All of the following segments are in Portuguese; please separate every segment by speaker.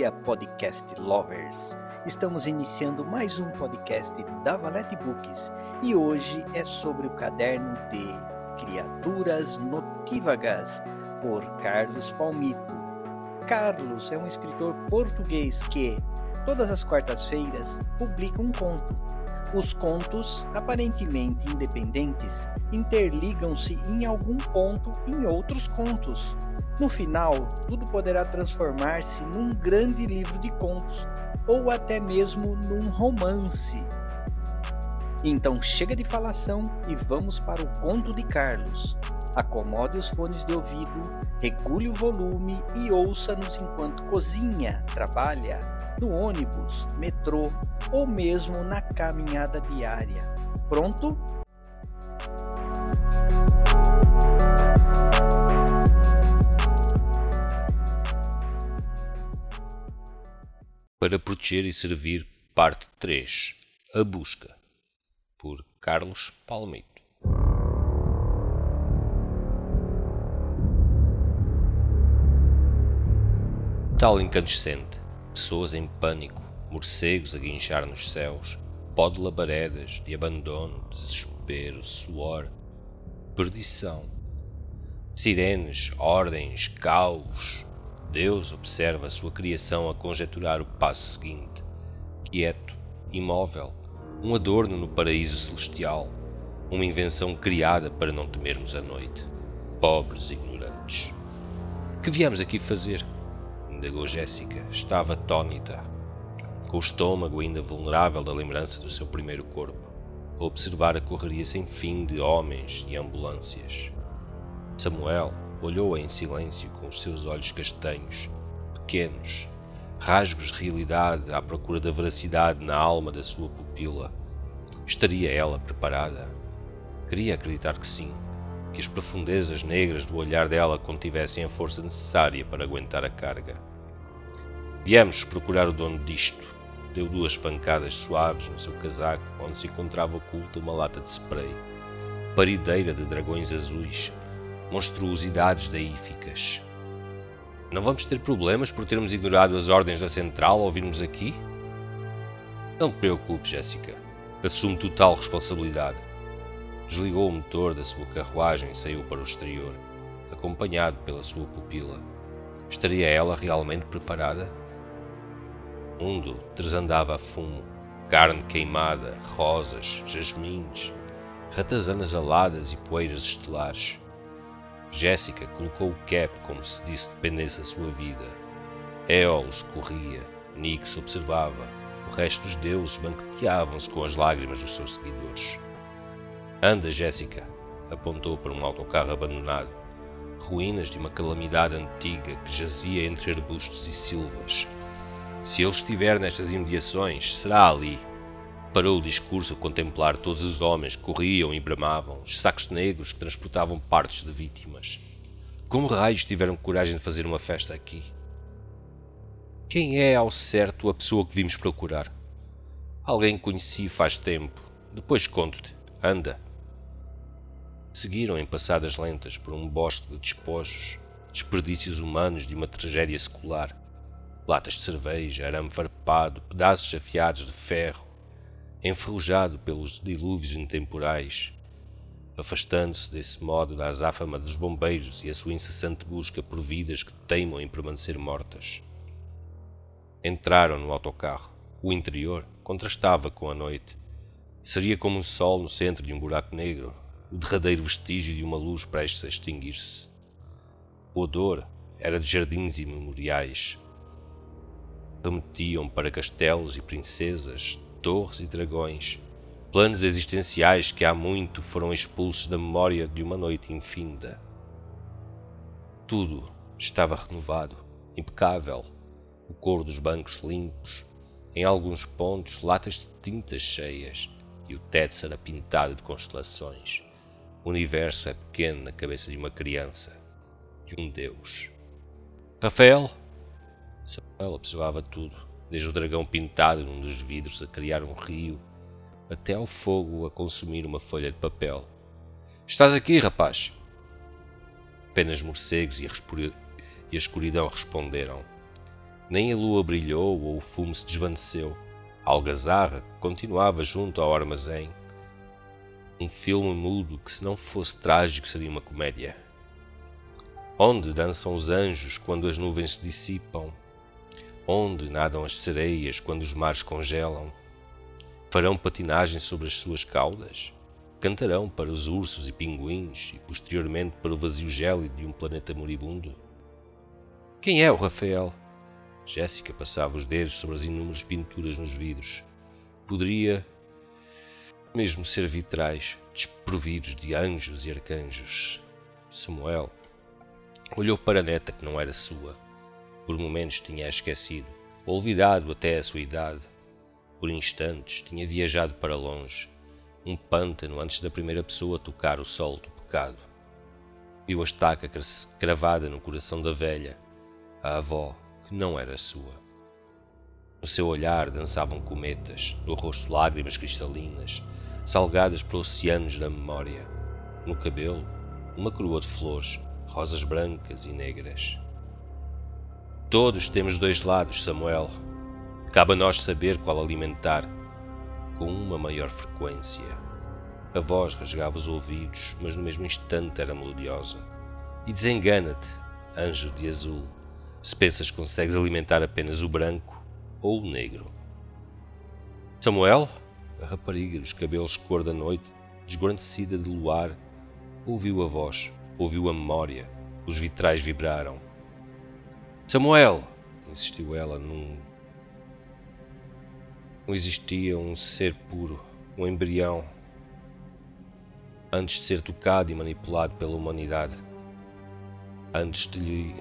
Speaker 1: dia, podcast lovers! Estamos iniciando mais um podcast da Valete Books e hoje é sobre o caderno de Criaturas Notívagas por Carlos Palmito. Carlos é um escritor português que, todas as quartas-feiras, publica um conto. Os contos, aparentemente independentes, interligam-se em algum ponto em outros contos. No final, tudo poderá transformar-se num grande livro de contos ou até mesmo num romance. Então chega de falação e vamos para o conto de Carlos. Acomode os fones de ouvido, regule o volume e ouça-nos enquanto cozinha, trabalha, no ônibus, metrô ou mesmo na caminhada diária. Pronto?
Speaker 2: para proteger e servir, parte 3 A Busca, por Carlos Palmito. Tal incandescente, pessoas em pânico, morcegos a guinchar nos céus, pó de labaredas, de abandono, desespero, suor, perdição. Sirenes, ordens, caos, Deus observa a sua criação a conjecturar o passo seguinte, quieto, imóvel, um adorno no paraíso celestial, uma invenção criada para não temermos a noite. Pobres ignorantes. Que viemos aqui fazer? Indagou Jéssica. Estava atônita, com o estômago ainda vulnerável da lembrança do seu primeiro corpo, a observar a correria sem fim de homens e ambulâncias. Samuel, olhou-a em silêncio com os seus olhos castanhos, pequenos, rasgos de realidade à procura da veracidade na alma da sua pupila. Estaria ela preparada? Queria acreditar que sim, que as profundezas negras do olhar dela contivessem a força necessária para aguentar a carga. Viemos procurar o dono disto. Deu duas pancadas suaves no seu casaco, onde se encontrava oculta uma lata de spray. Parideira de dragões azuis, monstruosidades daíficas. Não vamos ter problemas por termos ignorado as ordens da central ao virmos aqui? Não te preocupes, Jéssica. Assumo total responsabilidade. Desligou o motor da sua carruagem e saiu para o exterior, acompanhado pela sua pupila. Estaria ela realmente preparada? O mundo desandava a fumo, carne queimada, rosas, jasmins, ratazanas aladas e poeiras estelares. Jéssica colocou o cap como se disso dependesse a sua vida. Eolus corria, Nix observava, o resto dos deuses banqueteavam-se com as lágrimas dos seus seguidores. Anda, Jéssica, apontou para um autocarro abandonado, ruínas de uma calamidade antiga que jazia entre arbustos e silvas. Se ele estiver nestas imediações, será ali. Parou o discurso a contemplar todos os homens que corriam e bramavam, os sacos negros que transportavam partes de vítimas. Como raios tiveram coragem de fazer uma festa aqui? Quem é, ao certo, a pessoa que vimos procurar? Alguém conheci faz tempo. Depois conto-te. Anda. Seguiram em passadas lentas por um bosque de despojos, desperdícios humanos de uma tragédia secular. Latas de cerveja, arame farpado, pedaços afiados de ferro, enferrujado pelos dilúvios intemporais, afastando-se desse modo da azáfama dos bombeiros e a sua incessante busca por vidas que teimam em permanecer mortas. Entraram no autocarro. O interior contrastava com a noite. Seria como um sol no centro de um buraco negro, o derradeiro vestígio de uma luz prestes a extinguir-se. O odor era de jardins imemoriais. Remetiam para castelos e princesas, torres e dragões, planos existenciais que há muito foram expulsos da memória de uma noite infinda. Tudo estava renovado, impecável, o couro dos bancos limpos, em alguns pontos latas de tintas cheias, e o teto era pintado de constelações. O universo é pequeno na cabeça de uma criança, de um Deus. Rafael? Samuel observava tudo desde o dragão pintado num dos vidros a criar um rio, até ao fogo a consumir uma folha de papel. Estás aqui, rapaz? Apenas morcegos e a escuridão responderam. Nem a lua brilhou ou o fumo se desvaneceu. A algazarra continuava junto ao armazém. Um filme mudo que, se não fosse trágico, seria uma comédia. Onde dançam os anjos quando as nuvens se dissipam? Onde nadam as sereias quando os mares congelam? Farão patinagem sobre as suas caudas? Cantarão para os ursos e pinguins e posteriormente para o vazio gélido de um planeta moribundo? Quem é o Rafael? Jéssica passava os dedos sobre as inúmeras pinturas nos vidros. Poderia mesmo ser vitrais, desprovidos de anjos e arcanjos. Samuel olhou para a neta que não era sua. Por momentos tinha esquecido, olvidado até a sua idade. Por instantes tinha viajado para longe, um pântano antes da primeira pessoa tocar o solo do pecado. Viu a estaca cravada no coração da velha, a avó, que não era sua. No seu olhar dançavam cometas, no rosto lágrimas cristalinas, salgadas por oceanos da memória. No cabelo, uma coroa de flores, rosas brancas e negras. Todos temos dois lados, Samuel. Cabe a nós saber qual alimentar, com uma maior frequência. A voz rasgava os ouvidos, mas no mesmo instante era melodiosa. E desengana-te, anjo de azul se pensas que consegues alimentar apenas o branco ou o negro. Samuel, a rapariga dos cabelos cor da noite, desguarnecida de luar, ouviu a voz, ouviu a memória, os vitrais vibraram. Samuel, insistiu ela, num... não existia um ser puro, um embrião, antes de ser tocado e manipulado pela humanidade, antes de lhe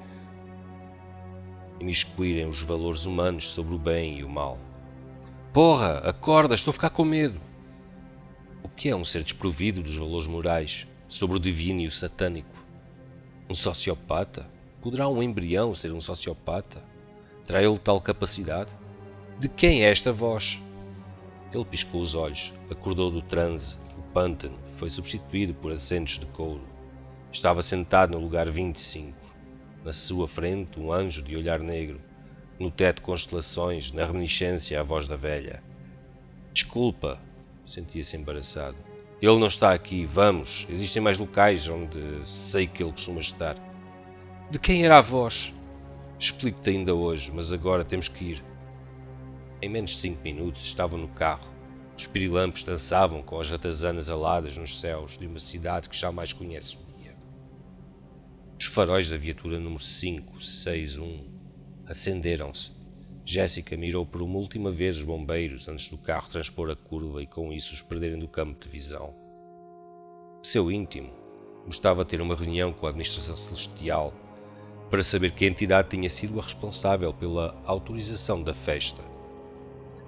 Speaker 2: imiscuírem os valores humanos sobre o bem e o mal. Porra, acorda, estou a ficar com medo. O que é um ser desprovido dos valores morais sobre o divino e o satânico? Um sociopata? Poderá um embrião ser um sociopata? Terá ele tal capacidade? De quem é esta voz? Ele piscou os olhos, acordou do transe. O pântano foi substituído por assentos de couro. Estava sentado no lugar 25. Na sua frente, um anjo de olhar negro. No teto, constelações, na reminiscência, a voz da velha. Desculpa, sentia-se embaraçado. Ele não está aqui, vamos. Existem mais locais onde sei que ele costuma estar. De quem era a voz? Explico-te ainda hoje, mas agora temos que ir. Em menos de cinco minutos estavam no carro. Os pirilampos dançavam com as ratazanas aladas nos céus de uma cidade que jamais conhece os faróis da viatura número 561 acenderam-se. Jéssica mirou por uma última vez os bombeiros antes do carro transpor a curva e com isso os perderem do campo de visão. Seu íntimo gostava de ter uma reunião com a administração celestial para saber que entidade tinha sido a responsável pela autorização da festa.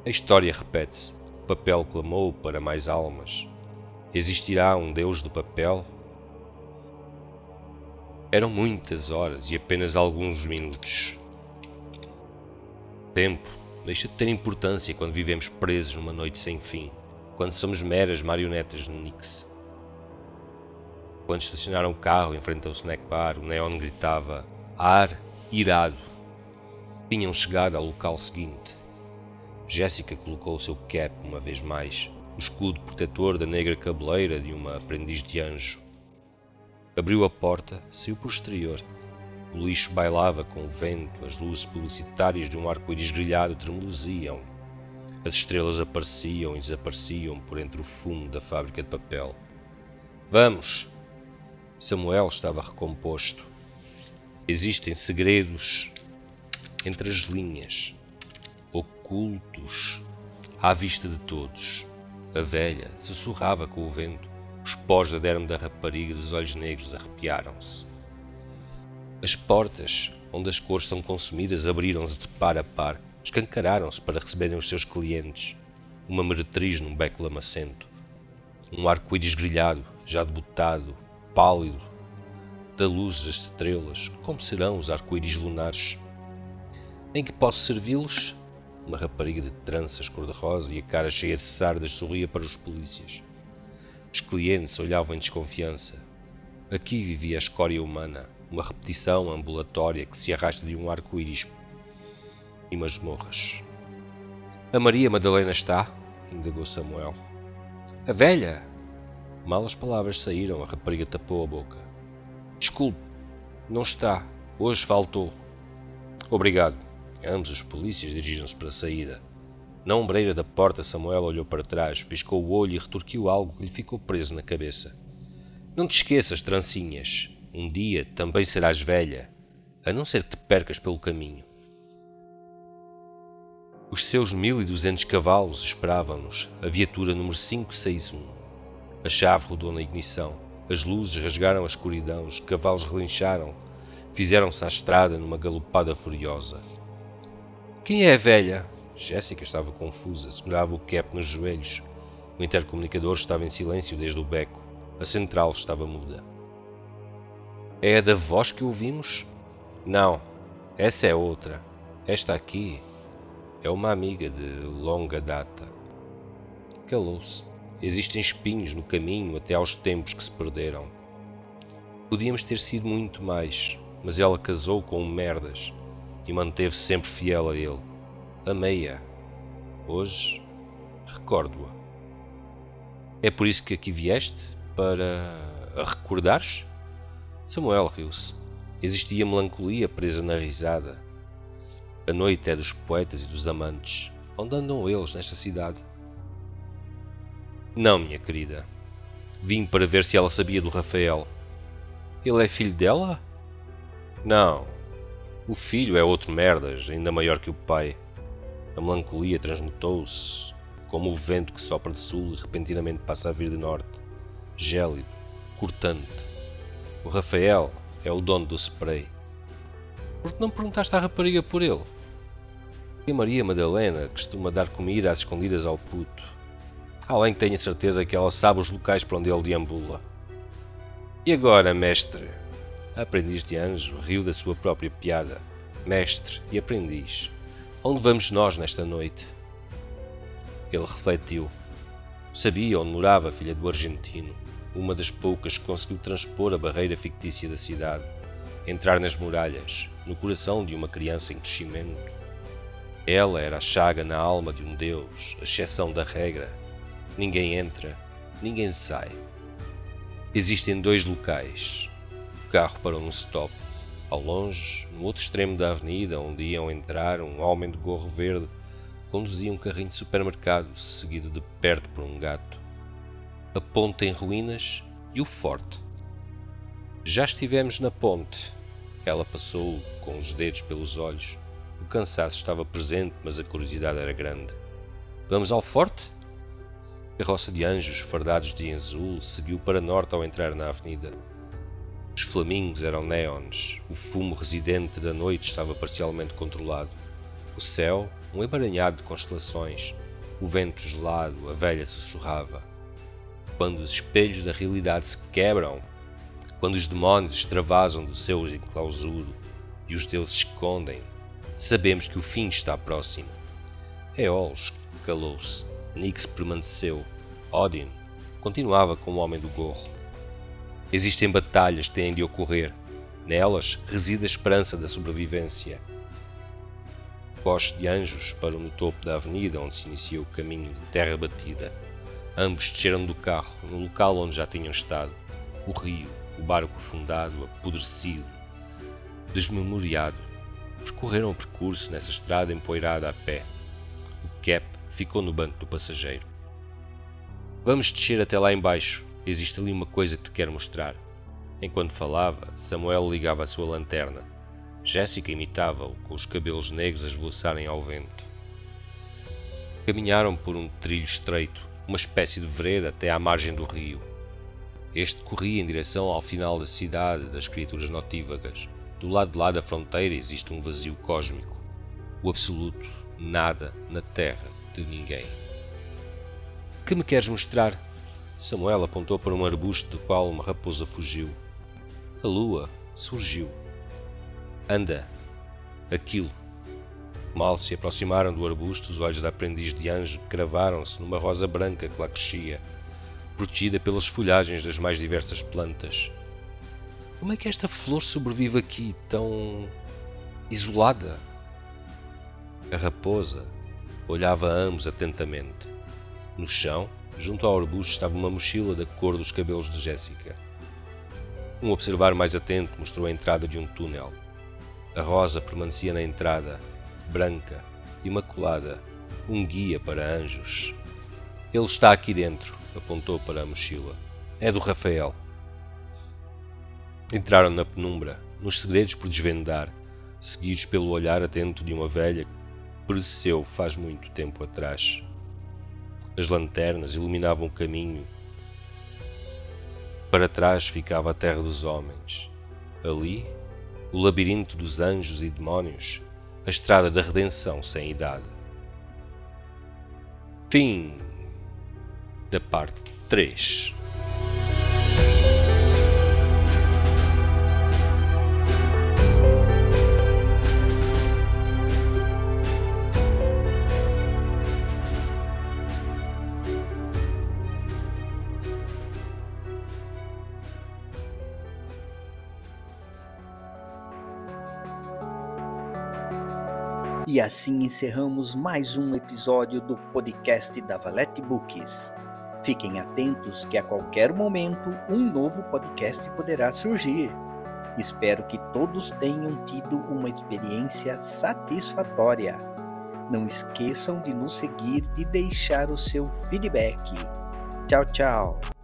Speaker 2: A história repete-se. O papel clamou para mais almas. Existirá um Deus do papel eram muitas horas e apenas alguns minutos. Tempo deixa de ter importância quando vivemos presos numa noite sem fim, quando somos meras marionetas de Nix. Quando estacionaram o carro em frente ao snack bar, o neon gritava ar irado. Tinham chegado ao local seguinte. Jéssica colocou o seu cap uma vez mais, o escudo protetor da negra cabeleira de uma aprendiz de anjo. Abriu a porta, saiu por exterior. O lixo bailava com o vento, as luzes publicitárias de um arco-íris grelhado tremuluziam. As estrelas apareciam e desapareciam por entre o fumo da fábrica de papel. Vamos! Samuel estava recomposto. Existem segredos entre as linhas, ocultos à vista de todos. A velha sussurrava com o vento. Os pós da derme da rapariga dos olhos negros arrepiaram-se. As portas, onde as cores são consumidas, abriram-se de par a par, escancararam-se para receberem os seus clientes. Uma meretriz num beco lamacento. Um arco-íris grelhado, já debutado, pálido, da luz das estrelas, como serão os arco-íris lunares. Em que posso servi-los? Uma rapariga de tranças cor-de-rosa e a cara cheia de sardas sorria para os polícias. Os clientes olhavam em desconfiança. Aqui vivia a escória humana, uma repetição ambulatória que se arrasta de um arco-íris. e masmorras. A Maria Madalena está? indagou Samuel. A velha! Mal as palavras saíram, a rapariga tapou a boca. Desculpe, não está. Hoje faltou. Obrigado. Ambos os polícias dirigiram-se para a saída. Na ombreira da porta, Samuel olhou para trás, piscou o olho e retorquiu algo que lhe ficou preso na cabeça. Não te esqueças, trancinhas. Um dia também serás velha, a não ser que te percas pelo caminho. Os seus mil e duzentos cavalos esperavam-nos, a viatura número 561. A chave rodou na ignição, as luzes rasgaram a escuridão, os cavalos relincharam, fizeram-se à estrada numa galopada furiosa. Quem é a velha? Jéssica estava confusa, segurava o cap nos joelhos. O intercomunicador estava em silêncio desde o beco. A central estava muda. É a da voz que ouvimos? Não, essa é outra. Esta aqui é uma amiga de longa data. Calou-se. Existem espinhos no caminho até aos tempos que se perderam. Podíamos ter sido muito mais, mas ela casou com um merdas e manteve sempre fiel a ele. Amei-a. Hoje recordo-a. É por isso que aqui vieste? Para a recordares? Samuel riu-se. Existia melancolia presa na risada. A noite é dos poetas e dos amantes. Onde andam eles nesta cidade? Não, minha querida. Vim para ver se ela sabia do Rafael. Ele é filho dela? Não. O filho é outro merdas, ainda maior que o pai. A melancolia transmutou-se, como o vento que sopra de sul e repentinamente passa a vir de norte, gélido, cortante. O Rafael é o dono do spray. Por que não perguntaste à rapariga por ele? E Maria Madalena costuma dar comida às escondidas ao puto. Além que tenho certeza que ela sabe os locais para onde ele deambula. E agora, mestre? Aprendiz de anjo riu da sua própria piada. Mestre e aprendiz, onde vamos nós nesta noite? Ele refletiu. Sabia onde morava a filha do argentino, uma das poucas que conseguiu transpor a barreira fictícia da cidade, entrar nas muralhas, no coração de uma criança em crescimento. Ela era a chaga na alma de um deus, a exceção da regra. Ninguém entra, ninguém sai. Existem dois locais, carro parou num stop. Ao longe, no outro extremo da avenida, onde iam entrar, um homem de gorro verde conduzia um carrinho de supermercado, seguido de perto por um gato. A ponte em ruínas e o forte. Já estivemos na ponte. Ela passou com os dedos pelos olhos. O cansaço estava presente, mas a curiosidade era grande. Vamos ao forte? A roça de anjos, fardados de azul, seguiu para norte ao entrar na avenida. Os flamingos eram neons, o fumo residente da noite estava parcialmente controlado. O céu, um emaranhado de constelações, o vento gelado, a velha sussurrava. Quando os espelhos da realidade se quebram, quando os demónios extravasam do seu enclausuro e os deuses escondem, sabemos que o fim está próximo. Eolos calou-se, Nix permaneceu, Odin continuava com o homem do gorro. Existem batalhas que têm de ocorrer. Nelas reside a esperança da sobrevivência. Poste de anjos param no topo da avenida onde se inicia o caminho de terra batida. Ambos desceram do carro, no local onde já tinham estado. O rio, o barco afundado, apodrecido, desmemoriado. Percorreram o percurso nessa estrada empoeirada a pé. Ficou no banco do passageiro. Vamos descer até lá embaixo, Existe ali uma coisa que te quero mostrar. Enquanto falava, Samuel ligava a sua lanterna. Jéssica imitava-o, com os cabelos negros a esvoaçarem ao vento. Caminharam por um trilho estreito, uma espécie de vereda até à margem do rio. Este corria em direção ao final da cidade das criaturas notívagas. Do lado de lá da fronteira existe um vazio cósmico. O absoluto, nada na terra de ninguém. Que me queres mostrar? Samuel apontou para um arbusto do qual uma raposa fugiu. A lua surgiu. Anda! Aquilo! Mal se aproximaram do arbusto, os olhos da aprendiz de anjo cravaram-se numa rosa branca que lá crescia, protegida pelas folhagens das mais diversas plantas. Como é que esta flor sobrevive aqui, tão isolada? A raposa olhava a ambos atentamente. No chão, junto ao arbusto, estava uma mochila da cor dos cabelos de Jéssica. Um observar mais atento mostrou a entrada de um túnel. A rosa permanecia na entrada, branca, imaculada, um guia para anjos. Ele está aqui dentro, apontou para a mochila. É do Rafael. Entraram na penumbra, nos segredos por desvendar, seguidos pelo olhar atento de uma velha pereceu faz muito tempo atrás. As lanternas iluminavam o caminho. Para trás ficava a terra dos homens. Ali, o labirinto dos anjos e demónios, a estrada da redenção sem idade. Fim da parte 3.
Speaker 1: E assim encerramos mais um episódio do podcast da Valete Books. Fiquem atentos que a qualquer momento um novo podcast poderá surgir. Espero que todos tenham tido uma experiência satisfatória. Não esqueçam de nos seguir e deixar o seu feedback. Tchau, tchau!